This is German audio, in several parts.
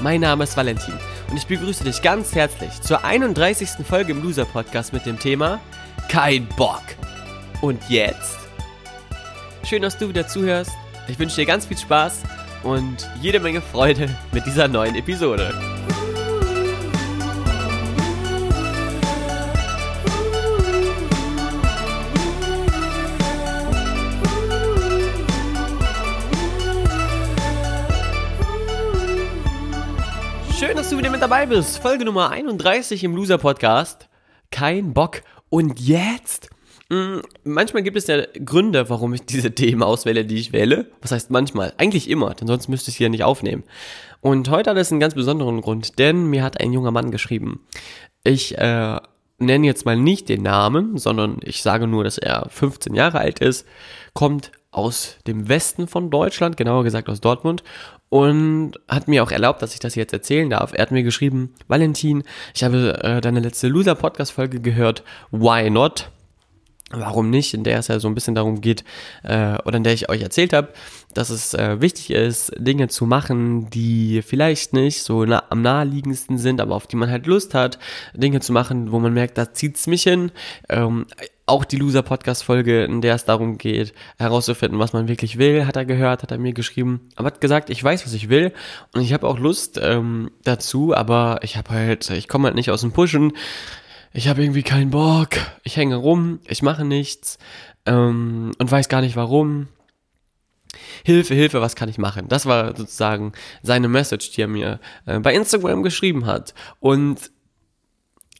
Mein Name ist Valentin und ich begrüße dich ganz herzlich zur 31. Folge im Loser Podcast mit dem Thema Kein Bock. Und jetzt? Schön, dass du wieder zuhörst. Ich wünsche dir ganz viel Spaß und jede Menge Freude mit dieser neuen Episode. Dass du wieder mit dabei bist. Folge Nummer 31 im Loser Podcast. Kein Bock. Und jetzt? Hm, manchmal gibt es ja Gründe, warum ich diese Themen auswähle, die ich wähle. Was heißt manchmal? Eigentlich immer, denn sonst müsste ich ja nicht aufnehmen. Und heute hat es einen ganz besonderen Grund, denn mir hat ein junger Mann geschrieben. Ich äh, nenne jetzt mal nicht den Namen, sondern ich sage nur, dass er 15 Jahre alt ist, kommt aus dem Westen von Deutschland, genauer gesagt aus Dortmund und hat mir auch erlaubt, dass ich das jetzt erzählen darf. Er hat mir geschrieben, Valentin, ich habe äh, deine letzte Loser-Podcast-Folge gehört, why not? Warum nicht? In der es ja so ein bisschen darum geht, äh, oder in der ich euch erzählt habe, dass es äh, wichtig ist, Dinge zu machen, die vielleicht nicht so nah, am naheliegendsten sind, aber auf die man halt Lust hat. Dinge zu machen, wo man merkt, da zieht's mich hin. Ähm, auch die Loser-Podcast-Folge, in der es darum geht, herauszufinden, was man wirklich will, hat er gehört, hat er mir geschrieben. Aber hat gesagt, ich weiß, was ich will und ich habe auch Lust ähm, dazu, aber ich habe halt, ich komme halt nicht aus dem Pushen. Ich habe irgendwie keinen Bock. Ich hänge rum, ich mache nichts ähm, und weiß gar nicht warum. Hilfe, Hilfe, was kann ich machen? Das war sozusagen seine Message, die er mir äh, bei Instagram geschrieben hat. Und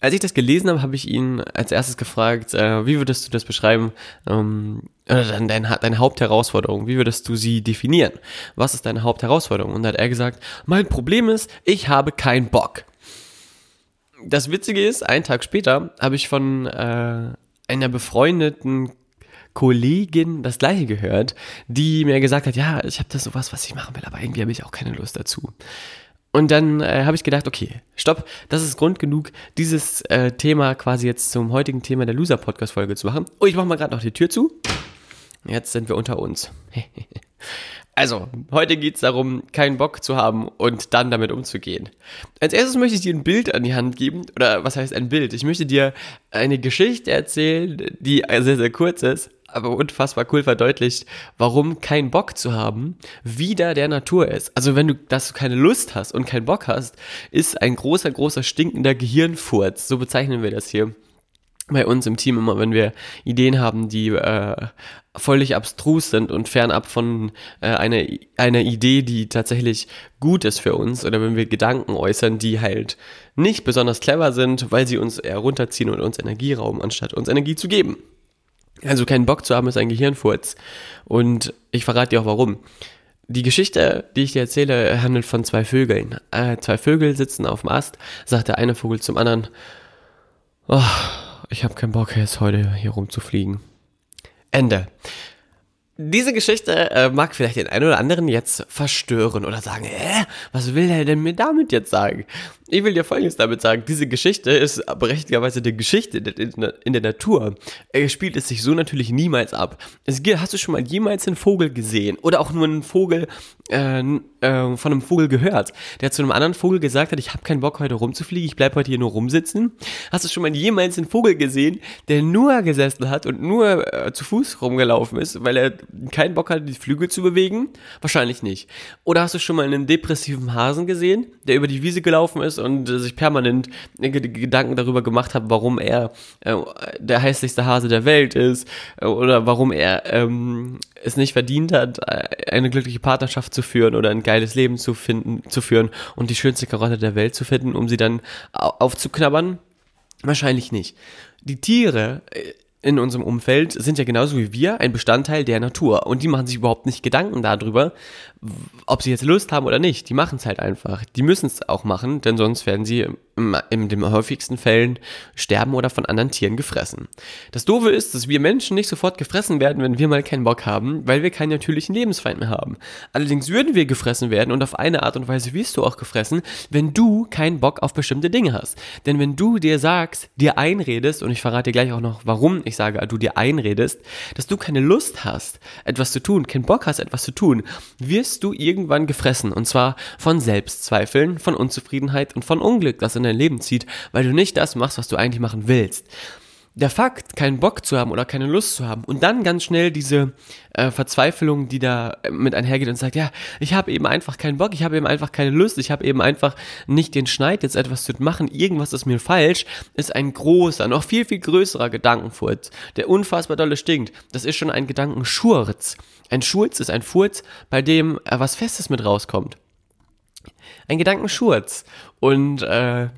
als ich das gelesen habe, habe ich ihn als erstes gefragt, äh, wie würdest du das beschreiben? Ähm, deine, deine Hauptherausforderung, wie würdest du sie definieren? Was ist deine Hauptherausforderung? Und da hat er gesagt, mein Problem ist, ich habe keinen Bock. Das Witzige ist, einen Tag später habe ich von äh, einer befreundeten Kollegin das gleiche gehört, die mir gesagt hat, ja, ich habe da sowas, was ich machen will, aber irgendwie habe ich auch keine Lust dazu. Und dann äh, habe ich gedacht, okay, stopp, das ist Grund genug, dieses äh, Thema quasi jetzt zum heutigen Thema der Loser-Podcast-Folge zu machen. Oh, ich mache mal gerade noch die Tür zu. Jetzt sind wir unter uns. also, heute geht es darum, keinen Bock zu haben und dann damit umzugehen. Als erstes möchte ich dir ein Bild an die Hand geben, oder was heißt ein Bild? Ich möchte dir eine Geschichte erzählen, die sehr, sehr kurz ist, aber unfassbar cool verdeutlicht, warum kein Bock zu haben wieder der Natur ist. Also wenn du, dass du keine Lust hast und keinen Bock hast, ist ein großer, großer stinkender Gehirnfurz. So bezeichnen wir das hier bei uns im Team immer, wenn wir Ideen haben, die äh, völlig abstrus sind und fernab von äh, einer, einer Idee, die tatsächlich gut ist für uns, oder wenn wir Gedanken äußern, die halt nicht besonders clever sind, weil sie uns eher runterziehen und uns Energie rauben, anstatt uns Energie zu geben. Also keinen Bock zu haben ist ein Gehirnfurz. Und ich verrate dir auch warum. Die Geschichte, die ich dir erzähle, handelt von zwei Vögeln. Äh, zwei Vögel sitzen auf dem Ast, sagt der eine Vogel zum anderen, oh, ich habe keinen Bock jetzt heute hier rumzufliegen. Ende. Diese Geschichte äh, mag vielleicht den einen oder anderen jetzt verstören oder sagen, hä, was will er denn mir damit jetzt sagen? Ich will dir Folgendes damit sagen. Diese Geschichte ist berechtigterweise die Geschichte in der Natur. Er spielt es sich so natürlich niemals ab. Hast du schon mal jemals einen Vogel gesehen? Oder auch nur einen Vogel äh, äh, von einem Vogel gehört, der zu einem anderen Vogel gesagt hat, ich habe keinen Bock heute rumzufliegen, ich bleib heute hier nur rumsitzen? Hast du schon mal jemals einen Vogel gesehen, der nur gesessen hat und nur äh, zu Fuß rumgelaufen ist, weil er keinen Bock hatte, die Flügel zu bewegen? Wahrscheinlich nicht. Oder hast du schon mal einen depressiven Hasen gesehen, der über die Wiese gelaufen ist und äh, sich permanent Gedanken darüber gemacht hat, warum er äh, der hässlichste Hase der Welt ist äh, oder warum er ähm, es nicht verdient hat, äh, eine glückliche Partnerschaft zu führen oder ein geiles Leben zu finden, zu führen und die schönste Karotte der Welt zu finden, um sie dann aufzuknabbern? Wahrscheinlich nicht. Die Tiere, äh, in unserem Umfeld sind ja genauso wie wir ein Bestandteil der Natur und die machen sich überhaupt nicht Gedanken darüber, ob sie jetzt Lust haben oder nicht. Die machen es halt einfach. Die müssen es auch machen, denn sonst werden sie im, in den häufigsten Fällen sterben oder von anderen Tieren gefressen. Das Doofe ist, dass wir Menschen nicht sofort gefressen werden, wenn wir mal keinen Bock haben, weil wir keinen natürlichen Lebensfeind mehr haben. Allerdings würden wir gefressen werden und auf eine Art und Weise wirst du auch gefressen, wenn du keinen Bock auf bestimmte Dinge hast. Denn wenn du dir sagst, dir einredest, und ich verrate dir gleich auch noch, warum ich sage, du dir einredest, dass du keine Lust hast, etwas zu tun, keinen Bock hast, etwas zu tun, wirst du irgendwann gefressen. Und zwar von Selbstzweifeln, von Unzufriedenheit und von Unglück, das in dein Leben zieht, weil du nicht das machst, was du eigentlich machen willst der Fakt, keinen Bock zu haben oder keine Lust zu haben und dann ganz schnell diese äh, Verzweiflung, die da mit einhergeht und sagt, ja, ich habe eben einfach keinen Bock, ich habe eben einfach keine Lust, ich habe eben einfach nicht den Schneid, jetzt etwas zu machen, irgendwas ist mir falsch, ist ein großer, noch viel, viel größerer Gedankenfurz, der unfassbar dolle stinkt. Das ist schon ein Gedankenschurz. Ein Schurz ist ein Furz, bei dem äh, was Festes mit rauskommt. Ein Gedankenschurz. Und äh,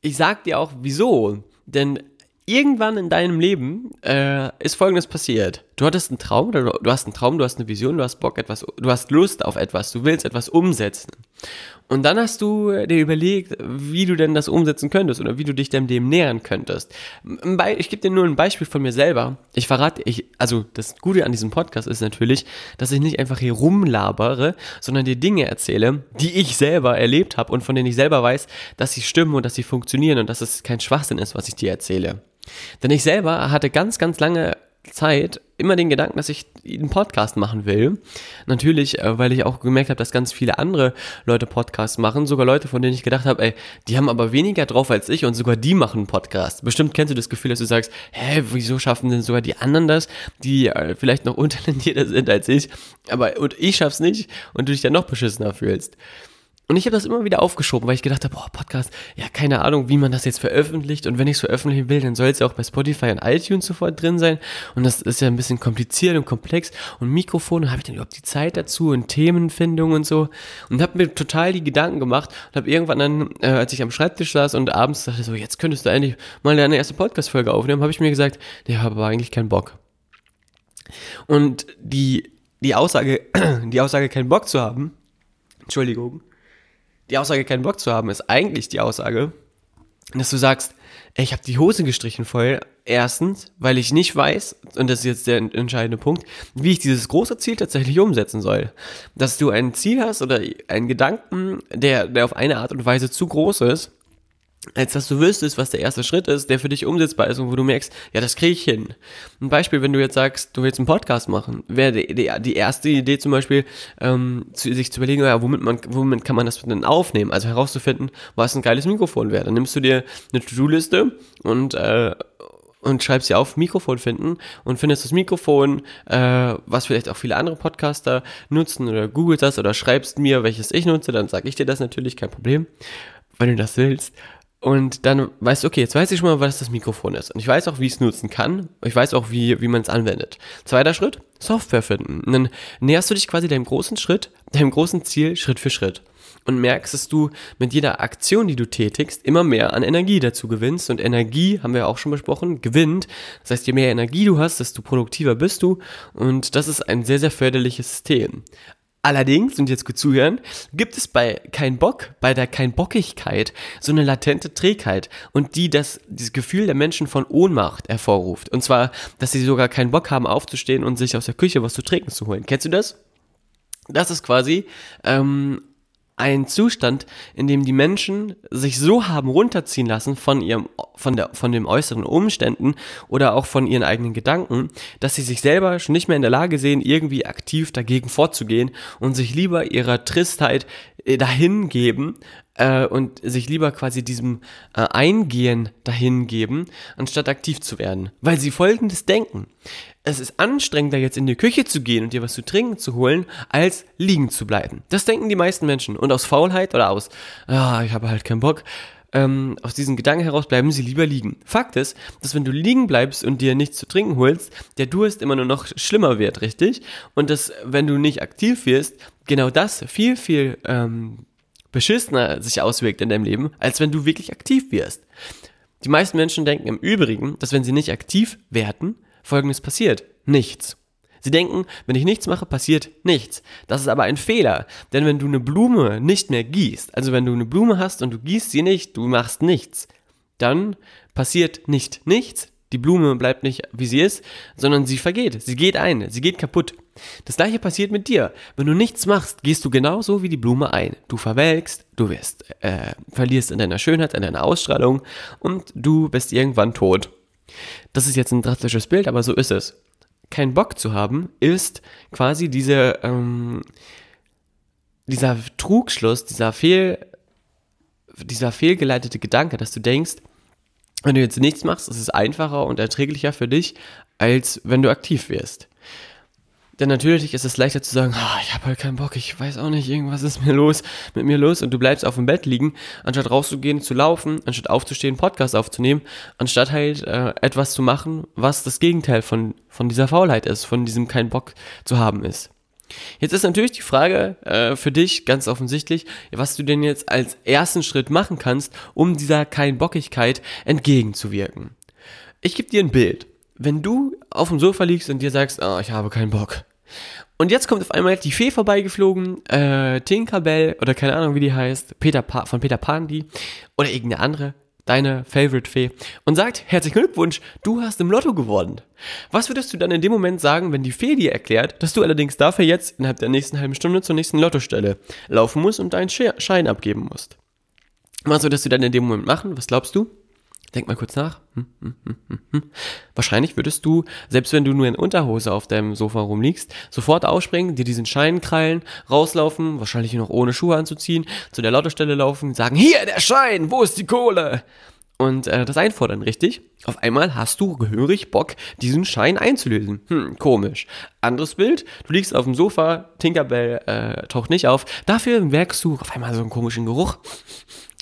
ich sag dir auch, wieso. Denn irgendwann in deinem Leben äh, ist Folgendes passiert. Du hattest einen Traum, oder du hast einen Traum, du hast eine Vision, du hast Bock, etwas, du hast Lust auf etwas, du willst etwas umsetzen. Und dann hast du dir überlegt, wie du denn das umsetzen könntest oder wie du dich dem, dem nähern könntest. Ich gebe dir nur ein Beispiel von mir selber. Ich verrate, ich, also das Gute an diesem Podcast ist natürlich, dass ich nicht einfach hier rumlabere, sondern dir Dinge erzähle, die ich selber erlebt habe und von denen ich selber weiß, dass sie stimmen und dass sie funktionieren und dass es kein Schwachsinn ist, was ich dir erzähle. Denn ich selber hatte ganz, ganz lange Zeit immer den Gedanken, dass ich einen Podcast machen will. Natürlich, äh, weil ich auch gemerkt habe, dass ganz viele andere Leute Podcasts machen. Sogar Leute, von denen ich gedacht habe, ey, die haben aber weniger drauf als ich und sogar die machen einen Podcast. Bestimmt kennst du das Gefühl, dass du sagst, hä, wieso schaffen denn sogar die anderen das, die äh, vielleicht noch untalentierter sind als ich, aber und ich schaff's nicht und du dich dann noch beschissener fühlst. Und ich habe das immer wieder aufgeschoben, weil ich gedacht habe, boah, Podcast, ja, keine Ahnung, wie man das jetzt veröffentlicht. Und wenn ich es veröffentlichen will, dann soll es ja auch bei Spotify und iTunes sofort drin sein. Und das ist ja ein bisschen kompliziert und komplex. Und Mikrofone, habe ich dann überhaupt die Zeit dazu und Themenfindung und so. Und habe mir total die Gedanken gemacht und habe irgendwann dann, äh, als ich am Schreibtisch saß und abends dachte so, jetzt könntest du eigentlich mal deine erste Podcast-Folge aufnehmen, habe ich mir gesagt, nee, habe aber eigentlich keinen Bock. Und die, die Aussage, die Aussage, keinen Bock zu haben, Entschuldigung, die Aussage, keinen Bock zu haben, ist eigentlich die Aussage, dass du sagst, ey, ich habe die Hose gestrichen voll. Erstens, weil ich nicht weiß, und das ist jetzt der entscheidende Punkt, wie ich dieses große Ziel tatsächlich umsetzen soll. Dass du ein Ziel hast oder einen Gedanken, der, der auf eine Art und Weise zu groß ist, als dass du wüsstest, was der erste Schritt ist, der für dich umsetzbar ist und wo du merkst, ja, das kriege ich hin. Ein Beispiel, wenn du jetzt sagst, du willst einen Podcast machen, wäre die, die, die, erste Idee zum Beispiel, ähm, zu, sich zu überlegen, ja, womit, man, womit kann man das denn aufnehmen? Also herauszufinden, was ein geiles Mikrofon wäre. Dann nimmst du dir eine To-Do-Liste und äh, und schreibst dir auf Mikrofon finden und findest das Mikrofon, äh, was vielleicht auch viele andere Podcaster nutzen oder googelst das oder schreibst mir, welches ich nutze, dann sage ich dir das natürlich, kein Problem, wenn du das willst. Und dann weißt du, okay, jetzt weiß ich schon mal, was das Mikrofon ist. Und ich weiß auch, wie ich es nutzen kann. Ich weiß auch, wie, wie man es anwendet. Zweiter Schritt, Software finden. Und dann näherst du dich quasi deinem großen Schritt, deinem großen Ziel Schritt für Schritt. Und merkst, dass du mit jeder Aktion, die du tätigst, immer mehr an Energie dazu gewinnst. Und Energie, haben wir auch schon besprochen, gewinnt. Das heißt, je mehr Energie du hast, desto produktiver bist du. Und das ist ein sehr, sehr förderliches System. Allerdings, und jetzt gut zuhören, gibt es bei kein Bock, bei der kein Bockigkeit so eine latente Trägheit und die das, dieses Gefühl der Menschen von Ohnmacht hervorruft. Und zwar, dass sie sogar keinen Bock haben aufzustehen und sich aus der Küche was zu trinken zu holen. Kennst du das? Das ist quasi ähm, ein Zustand, in dem die Menschen sich so haben runterziehen lassen von ihrem, von der, von den äußeren Umständen oder auch von ihren eigenen Gedanken, dass sie sich selber schon nicht mehr in der Lage sehen, irgendwie aktiv dagegen vorzugehen und sich lieber ihrer Tristheit dahin geben äh, und sich lieber quasi diesem äh, Eingehen dahin geben, anstatt aktiv zu werden. Weil sie folgendes denken es ist anstrengender, jetzt in die Küche zu gehen und dir was zu trinken zu holen, als liegen zu bleiben. Das denken die meisten Menschen. Und aus Faulheit oder aus, ah, ich habe halt keinen Bock, ähm, aus diesen Gedanken heraus bleiben sie lieber liegen. Fakt ist, dass wenn du liegen bleibst und dir nichts zu trinken holst, der Durst immer nur noch schlimmer wird, richtig? Und dass, wenn du nicht aktiv wirst, genau das viel, viel ähm, beschissener sich auswirkt in deinem Leben, als wenn du wirklich aktiv wirst. Die meisten Menschen denken im Übrigen, dass wenn sie nicht aktiv werden, Folgendes passiert. Nichts. Sie denken, wenn ich nichts mache, passiert nichts. Das ist aber ein Fehler. Denn wenn du eine Blume nicht mehr gießt, also wenn du eine Blume hast und du gießt sie nicht, du machst nichts, dann passiert nicht nichts. Die Blume bleibt nicht, wie sie ist, sondern sie vergeht. Sie geht ein. Sie geht kaputt. Das gleiche passiert mit dir. Wenn du nichts machst, gehst du genauso wie die Blume ein. Du verwelkst, du wirst, äh, verlierst in deiner Schönheit, in deiner Ausstrahlung und du bist irgendwann tot. Das ist jetzt ein drastisches Bild, aber so ist es. Kein Bock zu haben, ist quasi diese, ähm, dieser Trugschluss, dieser Fehl, dieser fehlgeleitete Gedanke, dass du denkst, wenn du jetzt nichts machst, ist es einfacher und erträglicher für dich, als wenn du aktiv wirst. Denn natürlich ist es leichter zu sagen, oh, ich habe halt keinen Bock, ich weiß auch nicht, irgendwas ist mir los, mit mir los und du bleibst auf dem Bett liegen, anstatt rauszugehen, zu laufen, anstatt aufzustehen, Podcast aufzunehmen, anstatt halt äh, etwas zu machen, was das Gegenteil von, von dieser Faulheit ist, von diesem keinen Bock zu haben ist. Jetzt ist natürlich die Frage äh, für dich ganz offensichtlich, was du denn jetzt als ersten Schritt machen kannst, um dieser Kein-Bockigkeit entgegenzuwirken. Ich gebe dir ein Bild wenn du auf dem Sofa liegst und dir sagst, oh, ich habe keinen Bock. Und jetzt kommt auf einmal die Fee vorbeigeflogen, äh, Tinkerbell oder keine Ahnung wie die heißt, Peter pa von Peter Pan die oder irgendeine andere, deine Favorite Fee und sagt, herzlichen Glückwunsch, du hast im Lotto gewonnen. Was würdest du dann in dem Moment sagen, wenn die Fee dir erklärt, dass du allerdings dafür jetzt innerhalb der nächsten halben Stunde zur nächsten Lottostelle laufen musst und deinen Schein abgeben musst? Was würdest du dann in dem Moment machen? Was glaubst du? Denk mal kurz nach. Hm, hm, hm, Wahrscheinlich würdest du, selbst wenn du nur in Unterhose auf deinem Sofa rumliegst, sofort aufspringen, dir diesen Schein krallen, rauslaufen, wahrscheinlich noch ohne Schuhe anzuziehen, zu der Lautestelle laufen, sagen, hier der Schein, wo ist die Kohle? Und äh, das einfordern, richtig? Auf einmal hast du gehörig Bock, diesen Schein einzulösen. Hm, komisch. Anderes Bild, du liegst auf dem Sofa, Tinkerbell äh, taucht nicht auf, dafür merkst du auf einmal so einen komischen Geruch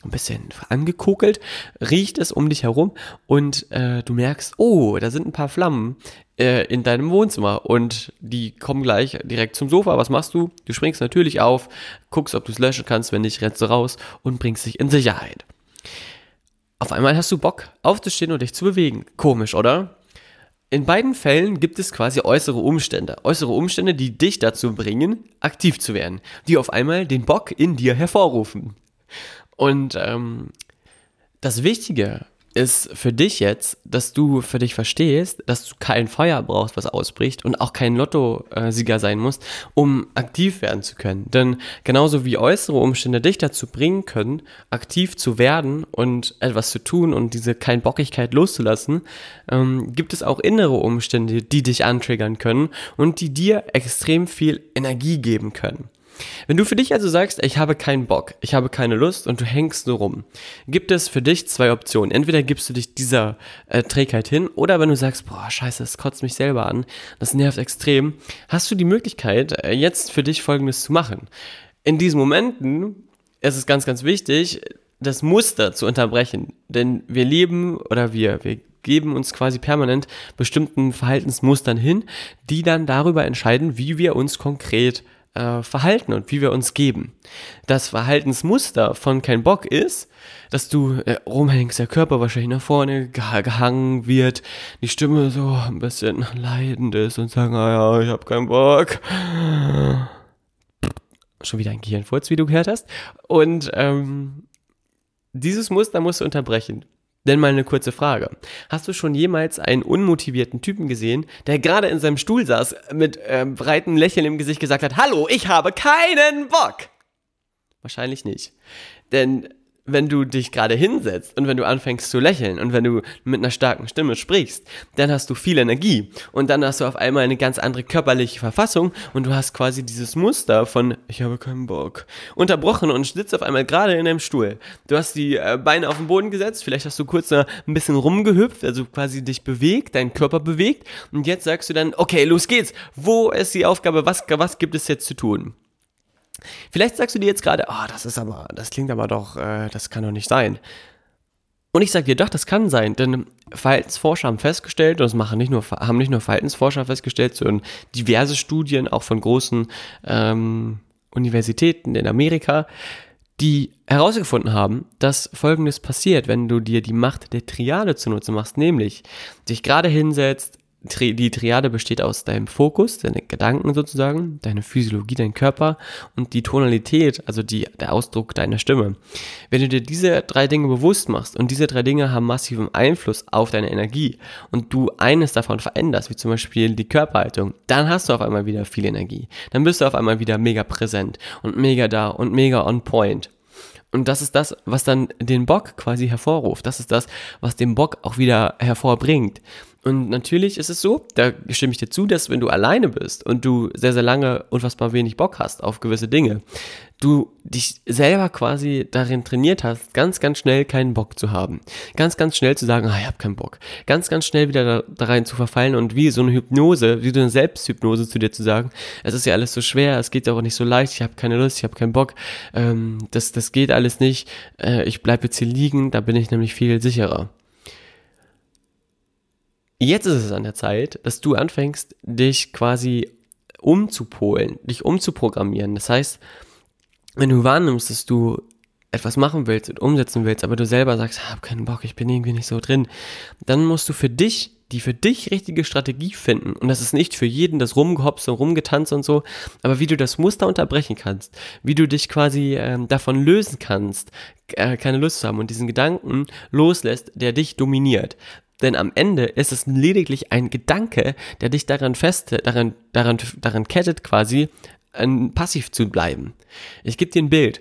ein bisschen angekokelt, riecht es um dich herum und äh, du merkst, oh, da sind ein paar Flammen äh, in deinem Wohnzimmer und die kommen gleich direkt zum Sofa. Was machst du? Du springst natürlich auf, guckst, ob du es löschen kannst, wenn nicht, rennst du raus und bringst dich in Sicherheit. Auf einmal hast du Bock aufzustehen und dich zu bewegen. Komisch, oder? In beiden Fällen gibt es quasi äußere Umstände. Äußere Umstände, die dich dazu bringen, aktiv zu werden. Die auf einmal den Bock in dir hervorrufen. Und ähm, das Wichtige ist für dich jetzt, dass du für dich verstehst, dass du kein Feuer brauchst, was ausbricht und auch kein Lotto-Sieger sein musst, um aktiv werden zu können. Denn genauso wie äußere Umstände dich dazu bringen können, aktiv zu werden und etwas zu tun und diese Keinbockigkeit loszulassen, ähm, gibt es auch innere Umstände, die dich antriggern können und die dir extrem viel Energie geben können. Wenn du für dich also sagst, ich habe keinen Bock, ich habe keine Lust und du hängst nur rum, gibt es für dich zwei Optionen. Entweder gibst du dich dieser äh, Trägheit hin oder wenn du sagst, boah, scheiße, das kotzt mich selber an, das nervt extrem, hast du die Möglichkeit, äh, jetzt für dich Folgendes zu machen. In diesen Momenten ist es ganz, ganz wichtig, das Muster zu unterbrechen. Denn wir leben oder wir, wir geben uns quasi permanent bestimmten Verhaltensmustern hin, die dann darüber entscheiden, wie wir uns konkret äh, verhalten und wie wir uns geben. Das Verhaltensmuster von kein Bock ist, dass du äh, rumhängst, der Körper wahrscheinlich nach vorne gehangen wird, die Stimme so ein bisschen leidend ist und sagen, ah ja, ich hab keinen Bock. Schon wieder ein Gehirnfurz, wie du gehört hast. Und ähm, dieses Muster musst du unterbrechen. Denn mal eine kurze Frage. Hast du schon jemals einen unmotivierten Typen gesehen, der gerade in seinem Stuhl saß, mit äh, breitem Lächeln im Gesicht gesagt hat, Hallo, ich habe keinen Bock? Wahrscheinlich nicht. Denn wenn du dich gerade hinsetzt und wenn du anfängst zu lächeln und wenn du mit einer starken Stimme sprichst, dann hast du viel Energie und dann hast du auf einmal eine ganz andere körperliche Verfassung und du hast quasi dieses Muster von ich habe keinen Bock unterbrochen und sitzt auf einmal gerade in deinem Stuhl. Du hast die äh, Beine auf den Boden gesetzt, vielleicht hast du kurz ein bisschen rumgehüpft, also quasi dich bewegt, deinen Körper bewegt und jetzt sagst du dann, okay, los geht's. Wo ist die Aufgabe? Was, was gibt es jetzt zu tun? Vielleicht sagst du dir jetzt gerade, oh, das ist aber, das klingt aber doch, äh, das kann doch nicht sein. Und ich sage dir, doch, das kann sein, denn Verhaltensforscher haben festgestellt, und das machen nicht nur, haben nicht nur Verhaltensforscher festgestellt, sondern diverse Studien auch von großen ähm, Universitäten in Amerika, die herausgefunden haben, dass Folgendes passiert, wenn du dir die Macht der Triade zunutze machst, nämlich dich gerade hinsetzt, die Triade besteht aus deinem Fokus, deine Gedanken sozusagen, deine Physiologie, dein Körper und die Tonalität, also die, der Ausdruck deiner Stimme. Wenn du dir diese drei Dinge bewusst machst und diese drei Dinge haben massiven Einfluss auf deine Energie und du eines davon veränderst, wie zum Beispiel die Körperhaltung, dann hast du auf einmal wieder viel Energie. Dann bist du auf einmal wieder mega präsent und mega da und mega on point. Und das ist das, was dann den Bock quasi hervorruft. Das ist das, was den Bock auch wieder hervorbringt. Und natürlich ist es so, da stimme ich dir zu, dass wenn du alleine bist und du sehr, sehr lange unfassbar wenig Bock hast auf gewisse Dinge, du dich selber quasi darin trainiert hast, ganz, ganz schnell keinen Bock zu haben. Ganz, ganz schnell zu sagen, ah, ich habe keinen Bock. Ganz, ganz schnell wieder da, da, rein zu verfallen und wie so eine Hypnose, wie so eine Selbsthypnose zu dir zu sagen, es ist ja alles so schwer, es geht ja auch nicht so leicht, ich habe keine Lust, ich habe keinen Bock, ähm, das, das geht alles nicht, äh, ich bleibe jetzt hier liegen, da bin ich nämlich viel sicherer. Jetzt ist es an der Zeit, dass du anfängst, dich quasi umzupolen, dich umzuprogrammieren. Das heißt, wenn du wahrnimmst, dass du etwas machen willst und umsetzen willst, aber du selber sagst, ich habe keinen Bock, ich bin irgendwie nicht so drin, dann musst du für dich die für dich richtige Strategie finden. Und das ist nicht für jeden das Rumgehopse und Rumgetanze und so, aber wie du das Muster unterbrechen kannst, wie du dich quasi ähm, davon lösen kannst, äh, keine Lust zu haben und diesen Gedanken loslässt, der dich dominiert. Denn am Ende ist es lediglich ein Gedanke, der dich daran fest, daran, daran, daran kettet quasi, passiv zu bleiben. Ich gebe dir ein Bild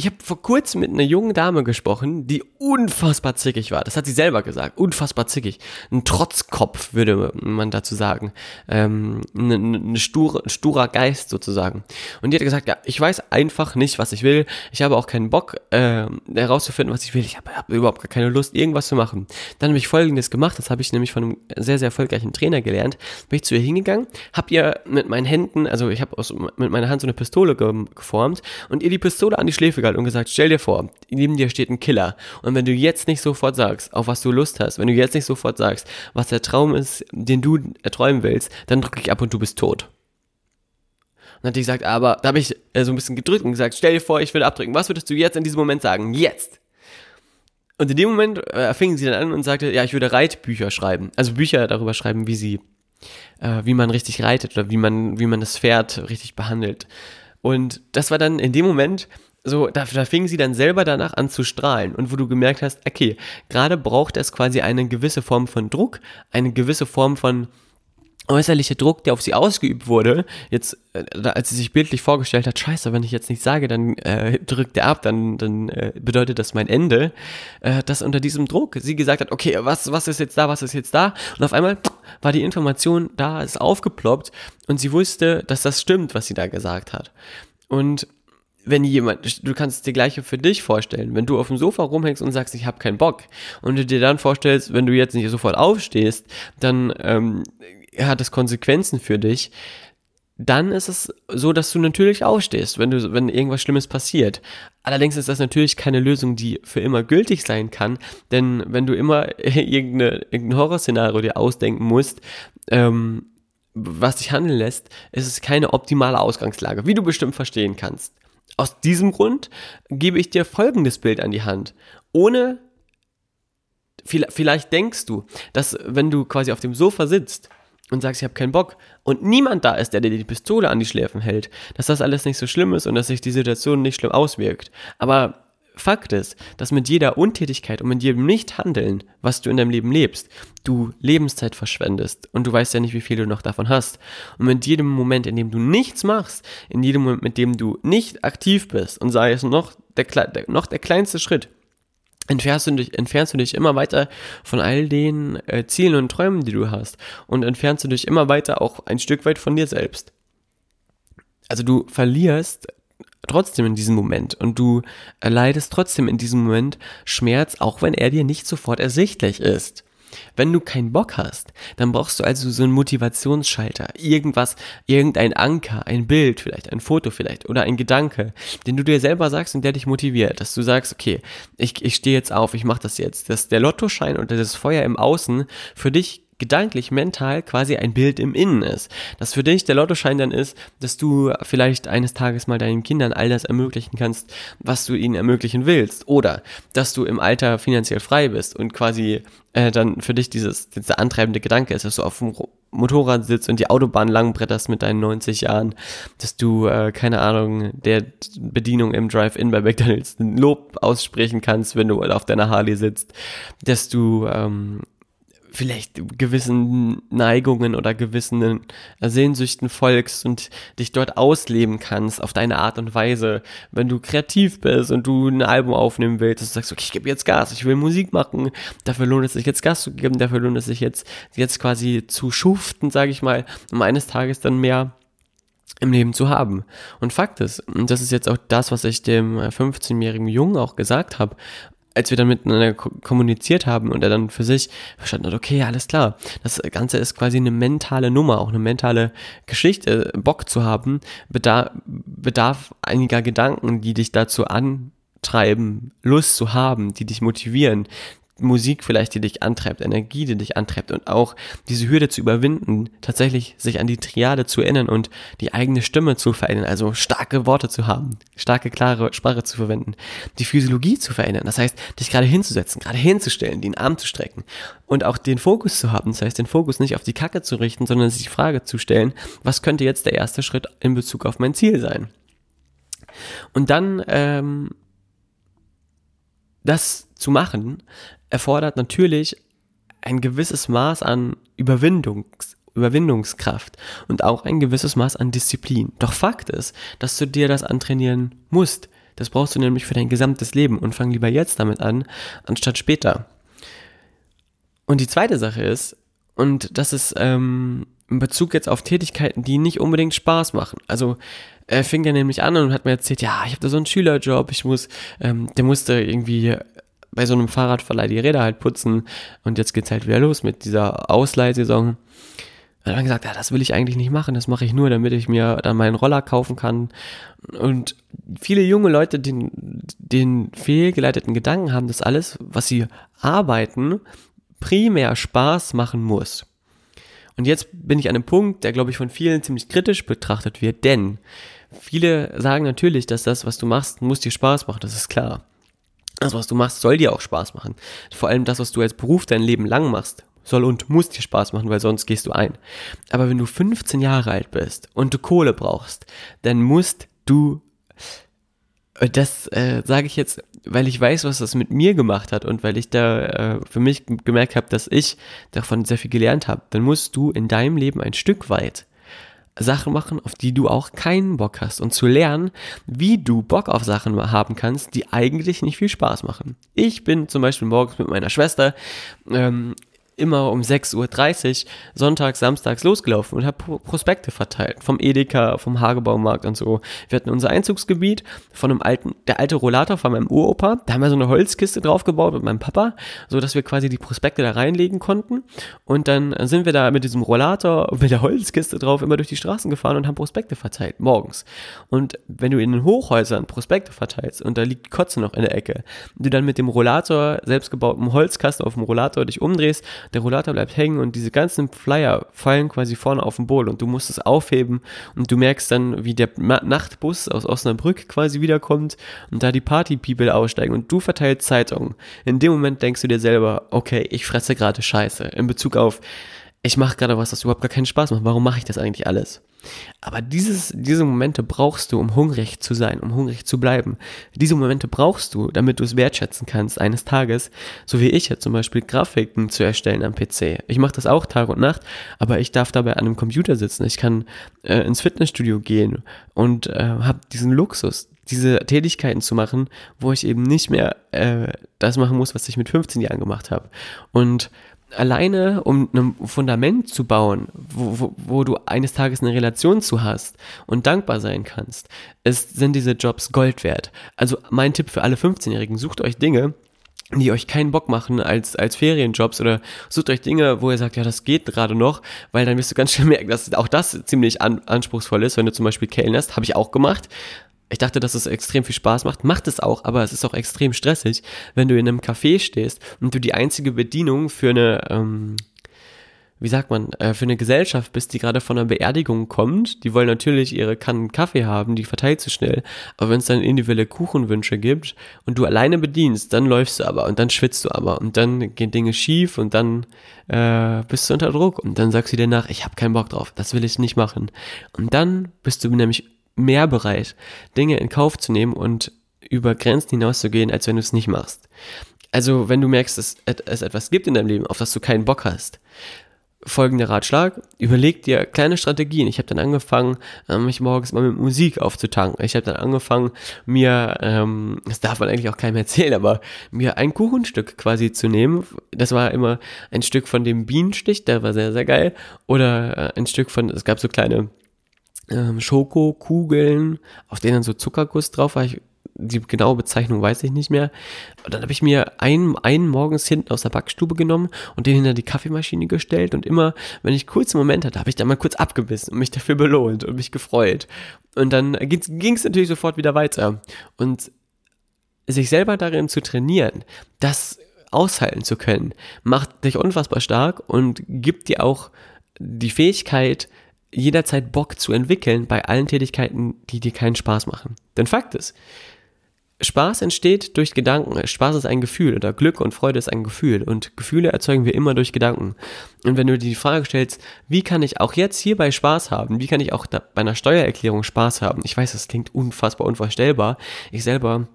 ich habe vor kurzem mit einer jungen Dame gesprochen, die unfassbar zickig war. Das hat sie selber gesagt. Unfassbar zickig. Ein Trotzkopf, würde man dazu sagen. Ähm, ein, ein, stur, ein sturer Geist sozusagen. Und die hat gesagt, ja, ich weiß einfach nicht, was ich will. Ich habe auch keinen Bock, äh, herauszufinden, was ich will. Ich habe hab überhaupt gar keine Lust, irgendwas zu machen. Dann habe ich Folgendes gemacht. Das habe ich nämlich von einem sehr, sehr erfolgreichen Trainer gelernt. Bin ich zu ihr hingegangen, habe ihr mit meinen Händen, also ich habe mit meiner Hand so eine Pistole geformt und ihr die Pistole an die Schläfe gehalten gestellt und gesagt, stell dir vor, neben dir steht ein Killer. Und wenn du jetzt nicht sofort sagst, auf was du Lust hast, wenn du jetzt nicht sofort sagst, was der Traum ist, den du erträumen willst, dann drücke ich ab und du bist tot. Und dann hat die gesagt, aber da habe ich äh, so ein bisschen gedrückt und gesagt, stell dir vor, ich will abdrücken. Was würdest du jetzt in diesem Moment sagen? Jetzt! Und in dem Moment äh, fing sie dann an und sagte, ja, ich würde Reitbücher schreiben. Also Bücher darüber schreiben, wie sie, äh, wie man richtig reitet oder wie man, wie man das Pferd richtig behandelt. Und das war dann in dem Moment, so, da, da fing sie dann selber danach an zu strahlen und wo du gemerkt hast, okay, gerade braucht es quasi eine gewisse Form von Druck, eine gewisse Form von äußerlicher Druck, der auf sie ausgeübt wurde, jetzt, äh, als sie sich bildlich vorgestellt hat, scheiße, wenn ich jetzt nicht sage, dann äh, drückt er ab, dann, dann äh, bedeutet das mein Ende, äh, dass unter diesem Druck sie gesagt hat, okay, was, was ist jetzt da, was ist jetzt da? Und auf einmal war die Information da, ist aufgeploppt und sie wusste, dass das stimmt, was sie da gesagt hat. Und wenn jemand, du kannst dir gleiche für dich vorstellen, wenn du auf dem Sofa rumhängst und sagst, ich habe keinen Bock, und du dir dann vorstellst, wenn du jetzt nicht sofort aufstehst, dann ähm, hat es Konsequenzen für dich, dann ist es so, dass du natürlich aufstehst, wenn du, wenn irgendwas Schlimmes passiert. Allerdings ist das natürlich keine Lösung, die für immer gültig sein kann, denn wenn du immer irgendeine, irgendein Horrorszenario dir ausdenken musst, ähm, was dich handeln lässt, ist es keine optimale Ausgangslage, wie du bestimmt verstehen kannst. Aus diesem Grund gebe ich dir folgendes Bild an die Hand. Ohne, vielleicht denkst du, dass wenn du quasi auf dem Sofa sitzt und sagst, ich habe keinen Bock und niemand da ist, der dir die Pistole an die Schläfen hält, dass das alles nicht so schlimm ist und dass sich die Situation nicht schlimm auswirkt. Aber Fakt ist, dass mit jeder Untätigkeit und mit jedem Nichthandeln, was du in deinem Leben lebst, du Lebenszeit verschwendest und du weißt ja nicht, wie viel du noch davon hast. Und mit jedem Moment, in dem du nichts machst, in jedem Moment, mit dem du nicht aktiv bist und sei es noch der, der noch der kleinste Schritt, entfernst du dich, entfernst du dich immer weiter von all den äh, Zielen und Träumen, die du hast und entfernst du dich immer weiter auch ein Stück weit von dir selbst. Also du verlierst trotzdem in diesem Moment. Und du erleidest trotzdem in diesem Moment Schmerz, auch wenn er dir nicht sofort ersichtlich ist. Wenn du keinen Bock hast, dann brauchst du also so einen Motivationsschalter, irgendwas, irgendein Anker, ein Bild vielleicht, ein Foto vielleicht oder ein Gedanke, den du dir selber sagst und der dich motiviert, dass du sagst, okay, ich, ich stehe jetzt auf, ich mache das jetzt, dass der Lottoschein und das Feuer im Außen für dich gedanklich, mental quasi ein Bild im Innen ist. Dass für dich der Lottoschein dann ist, dass du vielleicht eines Tages mal deinen Kindern all das ermöglichen kannst, was du ihnen ermöglichen willst. Oder dass du im Alter finanziell frei bist und quasi äh, dann für dich dieses, dieser antreibende Gedanke ist, dass du auf dem Motorrad sitzt und die Autobahn langbretterst mit deinen 90 Jahren, dass du, äh, keine Ahnung, der Bedienung im Drive-In bei McDonalds ein Lob aussprechen kannst, wenn du auf deiner Harley sitzt, dass du ähm, vielleicht gewissen Neigungen oder gewissen Sehnsüchten folgst und dich dort ausleben kannst auf deine Art und Weise, wenn du kreativ bist und du ein Album aufnehmen willst, dass du sagst, okay, ich gebe jetzt Gas, ich will Musik machen, dafür lohnt es sich jetzt Gas zu geben, dafür lohnt es sich jetzt, jetzt quasi zu schuften, sage ich mal, um eines Tages dann mehr im Leben zu haben. Und Fakt ist, und das ist jetzt auch das, was ich dem 15-jährigen Jungen auch gesagt habe, als wir dann miteinander kommuniziert haben und er dann für sich verstanden hat, okay, alles klar, das Ganze ist quasi eine mentale Nummer, auch eine mentale Geschichte, Bock zu haben, bedarf, bedarf einiger Gedanken, die dich dazu antreiben, Lust zu haben, die dich motivieren, Musik vielleicht, die dich antreibt, Energie, die dich antreibt und auch diese Hürde zu überwinden, tatsächlich sich an die Triade zu erinnern und die eigene Stimme zu verändern, also starke Worte zu haben, starke, klare Sprache zu verwenden, die Physiologie zu verändern, das heißt, dich gerade hinzusetzen, gerade hinzustellen, den Arm zu strecken und auch den Fokus zu haben, das heißt, den Fokus nicht auf die Kacke zu richten, sondern sich die Frage zu stellen, was könnte jetzt der erste Schritt in Bezug auf mein Ziel sein? Und dann ähm, das zu machen, erfordert natürlich ein gewisses Maß an Überwindungs Überwindungskraft und auch ein gewisses Maß an Disziplin. Doch Fakt ist, dass du dir das antrainieren musst. Das brauchst du nämlich für dein gesamtes Leben und fang lieber jetzt damit an, anstatt später. Und die zweite Sache ist, und das ist ähm, in Bezug jetzt auf Tätigkeiten, die nicht unbedingt Spaß machen. Also er fing ja nämlich an und hat mir erzählt, ja, ich habe da so einen Schülerjob, ich muss, ähm, der musste irgendwie bei so einem Fahrradverleih die Räder halt putzen und jetzt geht's halt wieder los mit dieser Ausleihsaison. Und dann gesagt, ja, das will ich eigentlich nicht machen, das mache ich nur, damit ich mir dann meinen Roller kaufen kann. Und viele junge Leute, die den fehlgeleiteten Gedanken haben, dass alles, was sie arbeiten, primär Spaß machen muss. Und jetzt bin ich an einem Punkt, der, glaube ich, von vielen ziemlich kritisch betrachtet wird, denn viele sagen natürlich, dass das, was du machst, muss dir Spaß machen, das ist klar das, was du machst, soll dir auch Spaß machen. Vor allem das, was du als Beruf dein Leben lang machst, soll und muss dir Spaß machen, weil sonst gehst du ein. Aber wenn du 15 Jahre alt bist und du Kohle brauchst, dann musst du, äh, das äh, sage ich jetzt, weil ich weiß, was das mit mir gemacht hat und weil ich da äh, für mich gemerkt habe, dass ich davon sehr viel gelernt habe, dann musst du in deinem Leben ein Stück weit Sachen machen, auf die du auch keinen Bock hast und zu lernen, wie du Bock auf Sachen haben kannst, die eigentlich nicht viel Spaß machen. Ich bin zum Beispiel morgens mit meiner Schwester ähm, immer um 6.30 Uhr sonntags, samstags losgelaufen und habe Prospekte verteilt. Vom Edeka, vom Hagebaumarkt und so. Wir hatten unser Einzugsgebiet von einem alten, der alte Rollator von meinem Uropa. Da haben wir so eine Holzkiste draufgebaut mit meinem Papa, so dass wir quasi die Prospekte da reinlegen konnten. Und dann sind wir da mit diesem Rollator, mit der Holzkiste drauf, immer durch die Straßen gefahren und haben Prospekte verteilt, morgens. Und wenn du in den Hochhäusern Prospekte verteilst und da liegt Kotze noch in der Ecke, du dann mit dem Rollator, selbstgebautem Holzkasten auf dem Rollator dich umdrehst, der Rollator bleibt hängen und diese ganzen Flyer fallen quasi vorne auf den Boden und du musst es aufheben und du merkst dann, wie der Nachtbus aus Osnabrück quasi wiederkommt und da die Party-People aussteigen und du verteilst Zeitungen. In dem Moment denkst du dir selber, okay, ich fresse gerade Scheiße in Bezug auf, ich mache gerade was, das überhaupt gar keinen Spaß macht. Warum mache ich das eigentlich alles? Aber dieses, diese Momente brauchst du, um hungrig zu sein, um hungrig zu bleiben. Diese Momente brauchst du, damit du es wertschätzen kannst eines Tages, so wie ich jetzt zum Beispiel Grafiken zu erstellen am PC. Ich mache das auch Tag und Nacht, aber ich darf dabei an einem Computer sitzen. Ich kann äh, ins Fitnessstudio gehen und äh, habe diesen Luxus, diese Tätigkeiten zu machen, wo ich eben nicht mehr äh, das machen muss, was ich mit 15 Jahren gemacht habe. Und alleine, um ein Fundament zu bauen, wo, wo, wo, du eines Tages eine Relation zu hast und dankbar sein kannst, ist, sind diese Jobs Gold wert. Also mein Tipp für alle 15-Jährigen, sucht euch Dinge, die euch keinen Bock machen als, als Ferienjobs oder sucht euch Dinge, wo ihr sagt, ja, das geht gerade noch, weil dann wirst du ganz schnell merken, dass auch das ziemlich an, anspruchsvoll ist, wenn du zum Beispiel kellnerst, habe ich auch gemacht, ich dachte, dass es extrem viel Spaß macht. Macht es auch, aber es ist auch extrem stressig, wenn du in einem Café stehst und du die einzige Bedienung für eine, ähm, wie sagt man, äh, für eine Gesellschaft bist, die gerade von einer Beerdigung kommt. Die wollen natürlich ihre Kannen Kaffee haben, die verteilt zu schnell. Aber wenn es dann individuelle Kuchenwünsche gibt und du alleine bedienst, dann läufst du aber und dann schwitzt du aber und dann gehen Dinge schief und dann äh, bist du unter Druck und dann sagst du dir nach, ich habe keinen Bock drauf, das will ich nicht machen. Und dann bist du nämlich mehr bereit, Dinge in Kauf zu nehmen und über Grenzen hinauszugehen, als wenn du es nicht machst. Also, wenn du merkst, dass es etwas gibt in deinem Leben, auf das du keinen Bock hast, folgender Ratschlag, überleg dir kleine Strategien. Ich habe dann angefangen, ähm, mich morgens mal mit Musik aufzutanken. Ich habe dann angefangen, mir, ähm, das darf man eigentlich auch keinem erzählen, aber mir ein Kuchenstück quasi zu nehmen. Das war immer ein Stück von dem Bienenstich, der war sehr, sehr geil. Oder äh, ein Stück von, es gab so kleine ähm, Schokokugeln, auf denen so Zuckerguss drauf war. Ich die genaue Bezeichnung weiß ich nicht mehr. Und dann habe ich mir einen, einen morgens hinten aus der Backstube genommen und den hinter die Kaffeemaschine gestellt. Und immer, wenn ich kurz einen Moment hatte, habe ich da mal kurz abgebissen und mich dafür belohnt und mich gefreut. Und dann ging es natürlich sofort wieder weiter. Und sich selber darin zu trainieren, das aushalten zu können, macht dich unfassbar stark und gibt dir auch die Fähigkeit, jederzeit Bock zu entwickeln bei allen Tätigkeiten, die dir keinen Spaß machen. Denn Fakt ist, Spaß entsteht durch Gedanken. Spaß ist ein Gefühl oder Glück und Freude ist ein Gefühl und Gefühle erzeugen wir immer durch Gedanken. Und wenn du dir die Frage stellst, wie kann ich auch jetzt hierbei Spaß haben? Wie kann ich auch bei einer Steuererklärung Spaß haben? Ich weiß, das klingt unfassbar unvorstellbar. Ich selber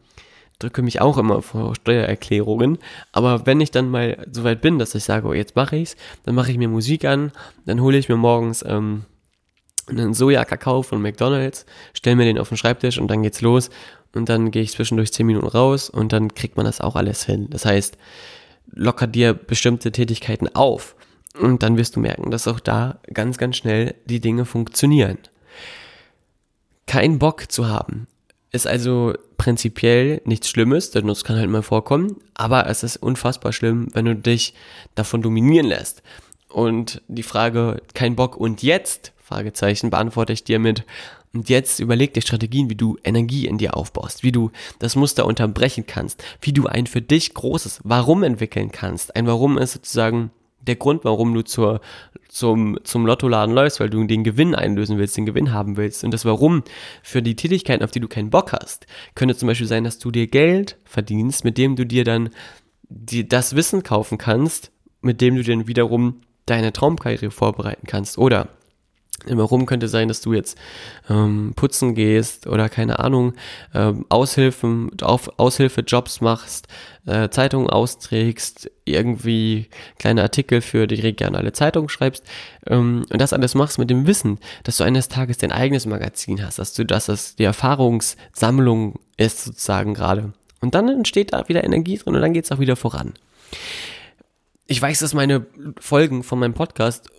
drücke mich auch immer vor Steuererklärungen, aber wenn ich dann mal so weit bin, dass ich sage, oh, jetzt mache ich's, dann mache ich mir Musik an, dann hole ich mir morgens ähm, einen Sojakakao von McDonald's, stelle mir den auf den Schreibtisch und dann geht's los und dann gehe ich zwischendurch 10 Minuten raus und dann kriegt man das auch alles hin. Das heißt, locker dir bestimmte Tätigkeiten auf und dann wirst du merken, dass auch da ganz, ganz schnell die Dinge funktionieren. Kein Bock zu haben ist also prinzipiell nichts Schlimmes, denn das kann halt mal vorkommen, aber es ist unfassbar schlimm, wenn du dich davon dominieren lässt. Und die Frage, kein Bock und jetzt, Fragezeichen, beantworte ich dir mit, und jetzt überleg dir Strategien, wie du Energie in dir aufbaust, wie du das Muster unterbrechen kannst, wie du ein für dich großes Warum entwickeln kannst. Ein Warum ist sozusagen der Grund, warum du zur, zum, zum Lottoladen läufst, weil du den Gewinn einlösen willst, den Gewinn haben willst. Und das Warum für die Tätigkeiten, auf die du keinen Bock hast, könnte zum Beispiel sein, dass du dir Geld verdienst, mit dem du dir dann die, das Wissen kaufen kannst, mit dem du dann wiederum deine Traumkarriere vorbereiten kannst. Oder Warum könnte sein, dass du jetzt ähm, putzen gehst oder keine Ahnung, ähm, Aushilfen, auf, Aushilfejobs machst, äh, Zeitungen austrägst, irgendwie kleine Artikel für die regionale Zeitung schreibst ähm, und das alles machst mit dem Wissen, dass du eines Tages dein eigenes Magazin hast, dass du, dass das die Erfahrungssammlung ist sozusagen gerade. Und dann entsteht da wieder Energie drin und dann geht es auch wieder voran. Ich weiß, dass meine Folgen von meinem Podcast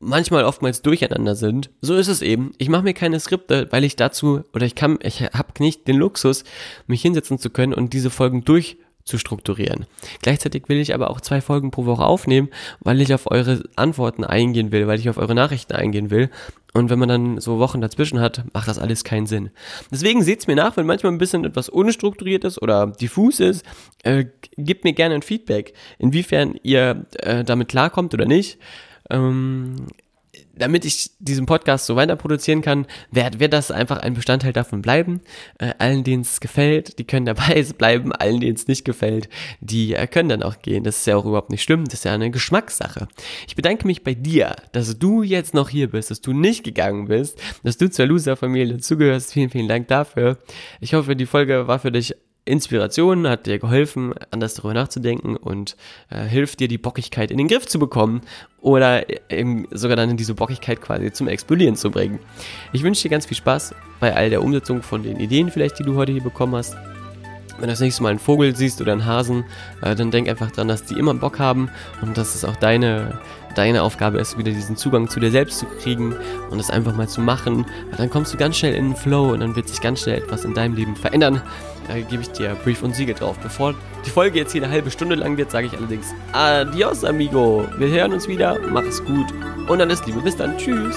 manchmal oftmals durcheinander sind. So ist es eben. Ich mache mir keine Skripte, weil ich dazu oder ich kann, ich habe nicht den Luxus, mich hinsetzen zu können und diese Folgen durchzustrukturieren. Gleichzeitig will ich aber auch zwei Folgen pro Woche aufnehmen, weil ich auf eure Antworten eingehen will, weil ich auf eure Nachrichten eingehen will. Und wenn man dann so Wochen dazwischen hat, macht das alles keinen Sinn. Deswegen seht's mir nach, wenn manchmal ein bisschen etwas unstrukturiert ist oder diffus ist, äh, gebt mir gerne ein Feedback, inwiefern ihr äh, damit klarkommt oder nicht. Ähm, damit ich diesen Podcast so weiter produzieren kann, wird, wird das einfach ein Bestandteil davon bleiben. Äh, allen, denen es gefällt, die können dabei bleiben. Allen, denen es nicht gefällt, die äh, können dann auch gehen. Das ist ja auch überhaupt nicht schlimm. Das ist ja eine Geschmackssache. Ich bedanke mich bei dir, dass du jetzt noch hier bist, dass du nicht gegangen bist, dass du zur Loser-Familie zugehörst. Vielen, vielen Dank dafür. Ich hoffe, die Folge war für dich Inspiration, hat dir geholfen, anders darüber nachzudenken und äh, hilft dir, die Bockigkeit in den Griff zu bekommen oder eben sogar dann diese Bockigkeit quasi zum Explodieren zu bringen. Ich wünsche dir ganz viel Spaß bei all der Umsetzung von den Ideen vielleicht, die du heute hier bekommen hast. Wenn du das nächste Mal einen Vogel siehst oder einen Hasen, äh, dann denk einfach dran, dass die immer Bock haben und dass es auch deine, deine Aufgabe ist, wieder diesen Zugang zu dir selbst zu kriegen und das einfach mal zu machen. Dann kommst du ganz schnell in den Flow und dann wird sich ganz schnell etwas in deinem Leben verändern. Da gebe ich dir Brief und Siegel drauf. Bevor die Folge jetzt hier eine halbe Stunde lang wird, sage ich allerdings Adios, amigo. Wir hören uns wieder. Mach es gut und alles Liebe. Bis dann. Tschüss.